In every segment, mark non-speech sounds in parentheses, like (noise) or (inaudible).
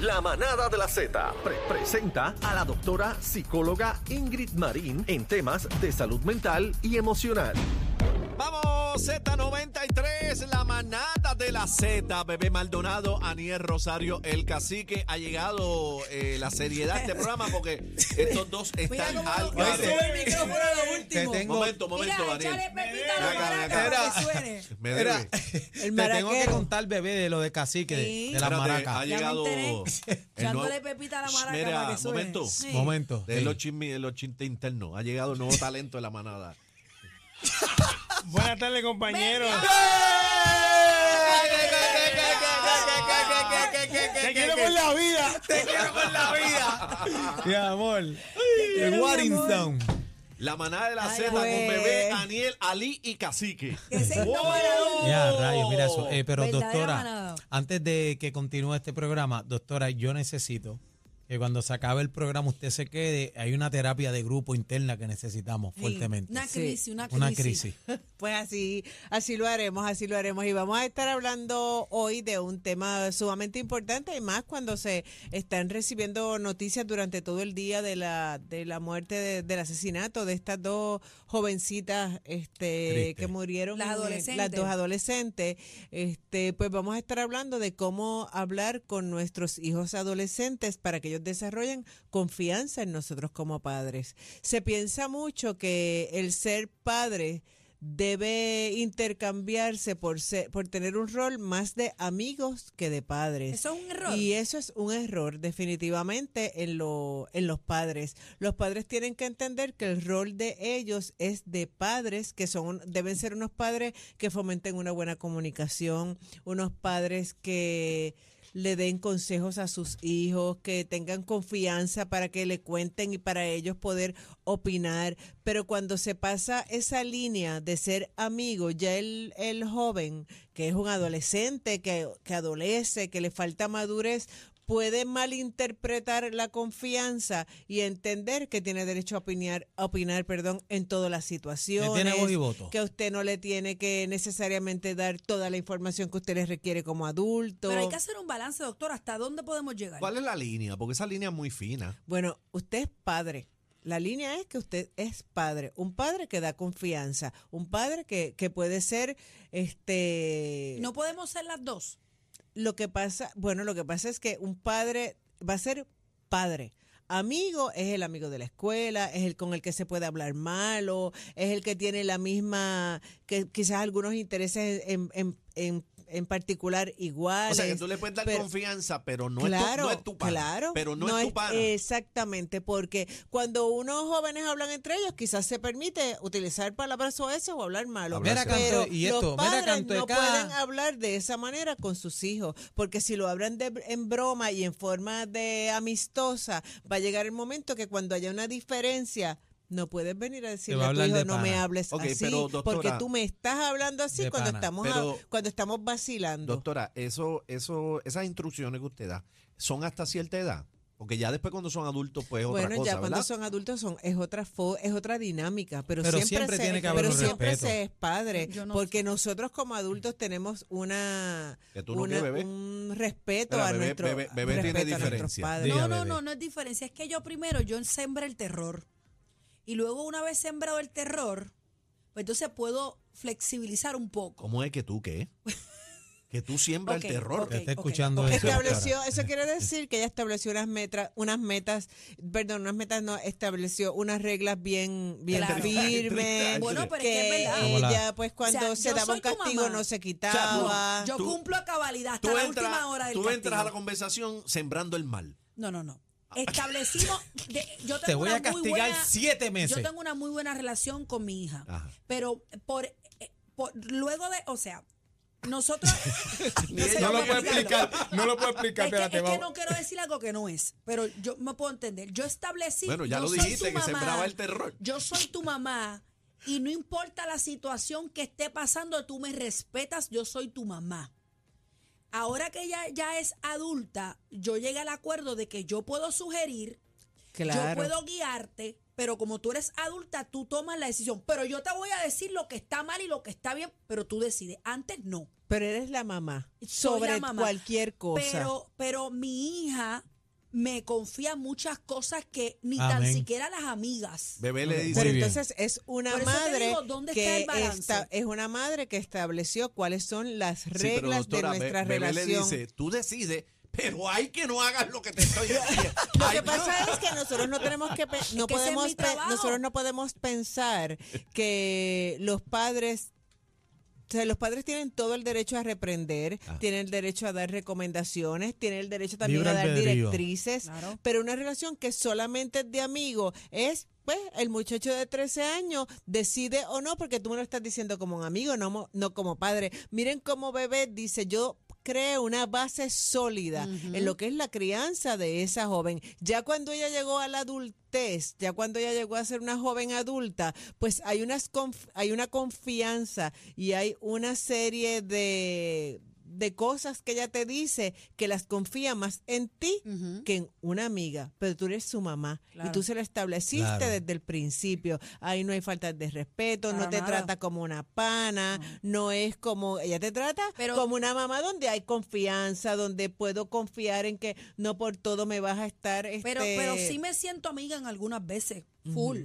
La manada de la Z pre- presenta a la doctora psicóloga Ingrid Marín en temas de salud mental y emocional. Vamos, Z93, la manada de la Z. Bebé Maldonado, Aniel Rosario, el cacique. Ha llegado eh, la seriedad de este programa porque (laughs) estos dos están al lo garete. sube el micrófono a lo Te último. tengo- Momento, momento, Mira, Daniel. échale pepita a la Acá, maraca acá. para que suene. (laughs) Me. El Te tengo que maraquero. contar, bebé, de lo de cacique, de- Sí. de, las Espérate, maracas. ha Ya me llegado. enteré. (laughs) el Echándole nuevo- pepita a la maraca Mira, para que suene. momento. Sí. Momento. De Sí. los chismes, los chistes internos. Ha llegado el nuevo talento de la manada. Buenas tardes, compañeros. Te quiero con la vida. Te quiero con la vida. (laughs) Mi amor. De Warrington. La manada de la Z con pues. bebé, Aniel, Ali y Cacique. Ya, rayos, mira eso. Eh, pero doctora, antes de que continúe este programa, doctora, yo necesito que cuando se acabe el programa usted se quede. Hay una terapia de grupo interna que necesitamos Sí, fuertemente. Una Sí. crisis, una crisis. Una crisis. (laughs) Pues así, así lo haremos, así lo haremos. Y vamos a estar hablando hoy de un tema sumamente importante y más cuando se están recibiendo noticias durante todo el día de la, de la muerte, de- del asesinato de estas dos jovencitas este, Triste. que murieron. Las el- adolescentes. Las dos adolescentes. Este, pues vamos a estar hablando de cómo hablar con nuestros hijos adolescentes para que ellos desarrollen confianza en nosotros como padres. Se piensa mucho que el ser padre debe intercambiarse por ser, por tener un rol más de amigos que de padres. Eso es un error. Y eso es un error definitivamente en, lo, en los padres. Los padres tienen que entender que el rol de ellos es de padres, que son deben ser unos padres que fomenten una buena comunicación, unos padres que le den consejos a sus hijos, que tengan confianza para que le cuenten y para ellos poder opinar. Pero cuando se pasa esa línea de ser amigo, ya el, el joven, que es un adolescente, que, que adolece, que le falta madurez, puede malinterpretar la confianza y entender que tiene derecho a opinar, a opinar perdón, en todas las situaciones. Que tiene voz y voto. Que a usted no le tiene que necesariamente dar toda la información que usted le requiere como adulto. Pero hay que hacer un balance, doctor. ¿Hasta dónde podemos llegar? ¿Cuál es la línea? Porque esa línea es muy fina. Bueno, usted es padre. La línea es que usted es padre, un padre que da confianza, un padre que, que puede ser, este, No podemos ser las dos. Lo que pasa, bueno, lo que pasa es que un padre va a ser padre. Amigo es el amigo de la escuela, es el con el que se puede hablar malo, es el que tiene la misma, que quizás algunos intereses en, en, en, en particular iguales. O sea, que tú le puedes dar pero- confianza, pero no, claro, es tu, no es tu pana. Claro, Pero no, es tu pana. Exactamente, porque cuando unos jóvenes hablan entre ellos, quizás se permite utilizar palabras soeces o hablar malo. Hablar pero canto, y los esto, mira, padres canto no cada- pueden hablar de esa manera con sus hijos, porque si lo hablan de- en broma y en forma de amistosa, va a llegar el momento que cuando haya una diferencia no puedes venir a decirle a a tu hijo no me pana". hables así pero, doctora- porque tú me estás hablando así cuando pana. estamos a- cuando estamos vacilando Doctora, eso, eso, esas instrucciones que usted da son hasta cierta edad. Porque ya después cuando son adultos, pues es otra Bueno, ya cuando ¿verdad? son adultos son es otra fo- es otra dinámica, pero, Pero siempre, siempre se, tiene que haber pero un siempre respeto. se es padre, no porque nosotros como adultos tenemos una, no bebé. un respeto Espera, a bebé, nuestro bebé, bebé tiene respeto a nuestros diferencia. padres. Diga, no, no, no, no es diferencia. Es que yo primero, yo sembré el terror. Y luego, una vez sembrado el terror, pues entonces puedo flexibilizar un poco. ¿Cómo es que tú qué? que tú siembras el terror. ok. Que está escuchando eso. Estableció, eso quiere decir que ella estableció unas metas, unas metas, perdón, unas metas no, estableció unas reglas bien, bien Claro. firmes. (laughs) Bueno, pero es que es ella, pues cuando O sea, se daba un castigo no se O quitaba. Yo Tú- cumplo a cabalidad hasta Tú la entras, última hora del tú entras a la conversación sembrando el mal. No, no, no. Establecimos. de- yo tengo Te voy una a muy castigar buena- siete meses. Yo tengo una muy buena relación con mi hija. Ajá. Pero por, eh, por- luego de. O sea, nosotros. (laughs) (laughs) Sé No lo puedo explicar, no lo puedo explicar, Es que, espérate, es que vamos. no quiero decir algo que no es, pero yo me puedo entender. Yo establecí. Bueno, ya lo dijiste, que mamá, sembraba el terror. Yo soy tu mamá y no importa la situación que esté pasando, tú me respetas, yo soy tu mamá. Ahora que ella ya es adulta, yo llegué al acuerdo de que yo puedo sugerir, yo puedo guiarte, pero como tú eres adulta, tú tomas la decisión. Pero yo te voy a decir lo que está mal y lo que está bien, pero tú decides. Antes no. Pero eres la mamá Soy sobre la mamá. cualquier cosa. Pero, pero mi hija me confía muchas cosas que ni Amén. tan siquiera las amigas. Bebé le dice. Pero entonces es una madre digo, ¿dónde está que el balance? esta- es una madre que estableció cuáles son las Sí, pero, reglas doctora, de nuestra Bebé le relación. dice, tú decides, pero hay que no hagas lo que te estoy (laughs) diciendo. Lo Ay, que pasa es que nosotros no tenemos que no que podemos nosotros no podemos pensar que los padres o sea, los padres tienen todo el derecho a reprender, Ah. tienen el derecho a dar recomendaciones, tienen el derecho también Libre a dar directrices, Claro. pero una relación que solamente es de amigo es, pues, el muchacho de 13 años decide o no, porque tú me lo estás diciendo como un amigo, no, mo- no como padre. Miren cómo bebé dice, yo creo una base sólida en lo que es la crianza de esa joven. Ya cuando ella llegó a la adultez, ya cuando ella llegó a ser una joven adulta, pues hay, unas hay una confianza y hay una serie de, de cosas que ella te dice que las confía más en ti que en una amiga, pero tú eres su mamá y tú se lo estableciste Claro. desde el principio. Ahí no hay falta de respeto, no te nada. trata como una pana, no es como ella te trata Pero- como una mamá donde hay confianza, donde puedo confiar en que no por todo me vas a estar Pero, este, pero sí me siento amiga en algunas veces, full.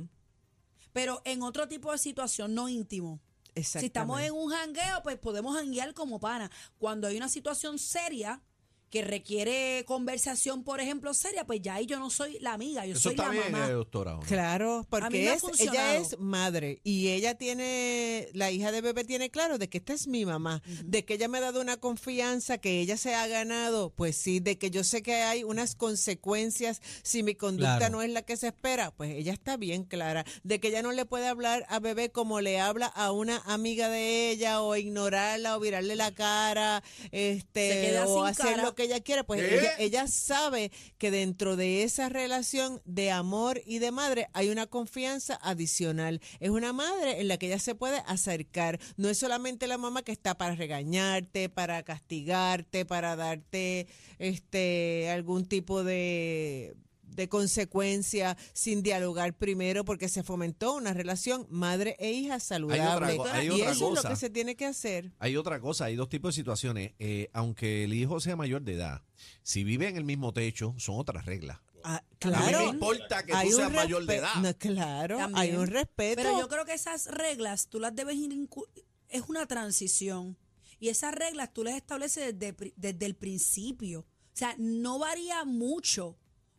Pero en otro tipo de situación, no íntimo. Si estamos en un jangueo, pues podemos janguear como pana. Cuando hay una situación seria que requiere conversación, por ejemplo, seria, pues ya ahí yo no soy la amiga, yo Eso soy está la bien, mamá. eh, doctora. ¿o no? Claro, me porque ha es, ella funcionado. es madre y ella tiene, la hija de bebé tiene claro de que esta es mi mamá, de que ella me ha dado una confianza que ella se ha ganado, pues sí, de que yo sé que hay unas consecuencias si mi conducta Claro. no es la que se espera, pues ella está bien clara, de que ella no le puede hablar a bebé como le habla a una amiga de ella o ignorarla o virarle la cara, Se este, queda o sin hacer cara. lo que ella quiere, pues ¿Eh? ella, ella sabe que dentro de esa relación de amor y de madre hay una confianza adicional. Es una madre en la que ella se puede acercar. No es solamente la mamá que está para regañarte, para castigarte, para darte este algún tipo de de consecuencia sin dialogar primero porque se fomentó una relación madre e hija saludable. hay y otra eso es lo cosa. que se tiene que hacer. Hay otra cosa, hay dos tipos de situaciones. Eh, aunque el hijo sea mayor de edad, si vive en el mismo techo, son otras reglas. Ah, A mí claro. me importa que Hay tú un seas mayor de edad. No, claro, hay un respeto. Pero yo creo que esas reglas tú las debes es una transición y esas reglas tú las estableces desde, desde el principio. O sea, no varía mucho.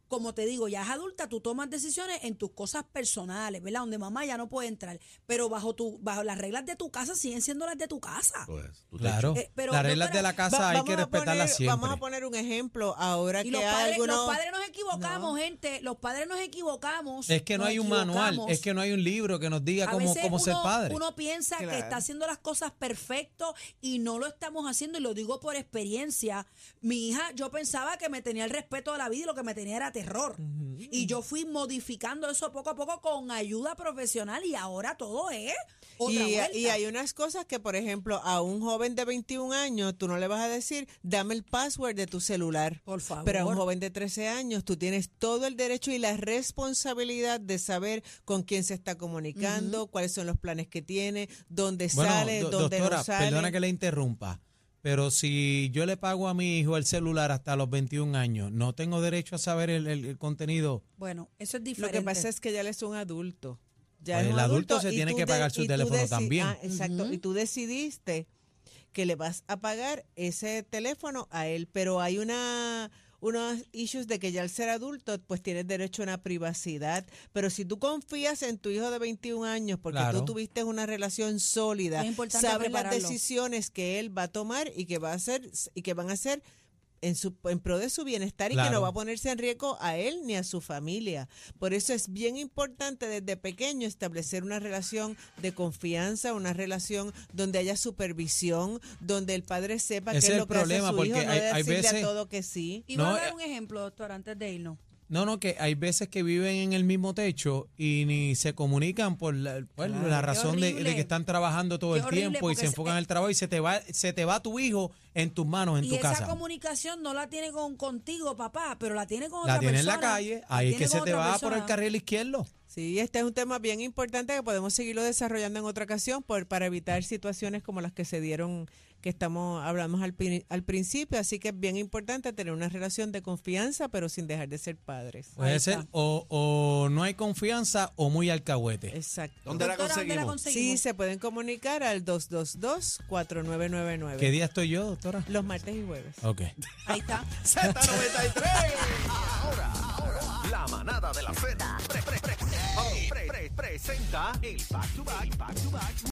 Como te digo, ya es adulta, tú tomas decisiones en tus cosas personales, ¿verdad? Donde mamá ya no puede entrar, pero bajo tu bajo las reglas de tu casa siguen siendo las de tu casa. Pues, tú Claro. Eh, pero, Las reglas de la casa Va- hay que respetarlas poner- siempre. Vamos a poner un ejemplo ahora Y que los hay padres, algunos... los padres nos equivocamos, gente. Los padres nos equivocamos. Es que no hay un manual, es que no hay un libro que nos diga A cómo, veces cómo ser padre. Uno piensa que está haciendo las cosas perfecto y no lo estamos haciendo y lo digo por experiencia. Mi hija, yo pensaba que me tenía el respeto de la vida y lo que me tenía era terror. Y yo fui modificando eso poco a poco con ayuda profesional y ahora todo es otra Y, vuelta. y hay unas cosas que, por ejemplo, a un joven de 21 años tú no le vas a decir, dame el password de tu celular. Por favor. Pero a un joven de 13 años tú tienes todo el derecho y la responsabilidad de saber con quién se está comunicando, cuáles son los planes que tiene, dónde Bueno, sale, do- dónde doctora, no sale. perdona que le interrumpa, pero si yo le pago a mi hijo el celular hasta los 21 años, ¿no tengo derecho a saber el, el- el contenido? Bueno, eso es Lo diferente. que pasa es que ya él es un adulto. Ya Pues es un el adulto se tiene que pagar su teléfono también. Ah, exacto. Y tú decidiste que le vas a pagar ese teléfono a él, pero hay una unos issues de que ya al ser adulto pues tienes derecho a una privacidad, pero si tú confías en tu hijo de 21 años porque Claro. tú tuviste una relación sólida, sabes las decisiones que él va a tomar y que va a hacer y que van a ser en, su, en pro de su bienestar y que no va a ponerse en riesgo a él ni a su familia. Por eso es bien importante desde pequeño establecer una relación de confianza, una relación donde haya supervisión, donde el padre sepa Ese qué es es el lo que hace problema, su porque hijo, no hay- de hay decirle veces- a todo que sí. Y voy No, a dar eh, un ejemplo, doctor, antes de irnos. No, no, que hay veces que viven en el mismo techo y ni se comunican por la, pues, Claro, la razón de, de que están trabajando todo Qué el tiempo y se enfocan en el trabajo y se te va se te va tu hijo en tus manos, en y tu esa casa. comunicación no la tiene con contigo, papá, pero la tiene con La otra tiene en persona. la calle, La ahí es tiene que se te va por el persona. carril izquierdo. Sí, este es un tema bien importante que podemos seguirlo desarrollando en otra ocasión por, para evitar situaciones como las que se dieron, que estamos hablamos al, pri- al principio. Así que es bien importante tener una relación de confianza, pero sin dejar de ser padres. Puede Ahí ser o, o no hay confianza o muy alcahuete. Exacto. ¿Dónde la Doctora, ¿dónde la conseguimos? Sí, se pueden comunicar al 222-4999. ¿Qué día estoy yo, doctora? Los martes y jueves. Ok. Ahí está. (laughs) Z93. Ahora, ahora, la manada de la Z pre- presenta el back to back, back to back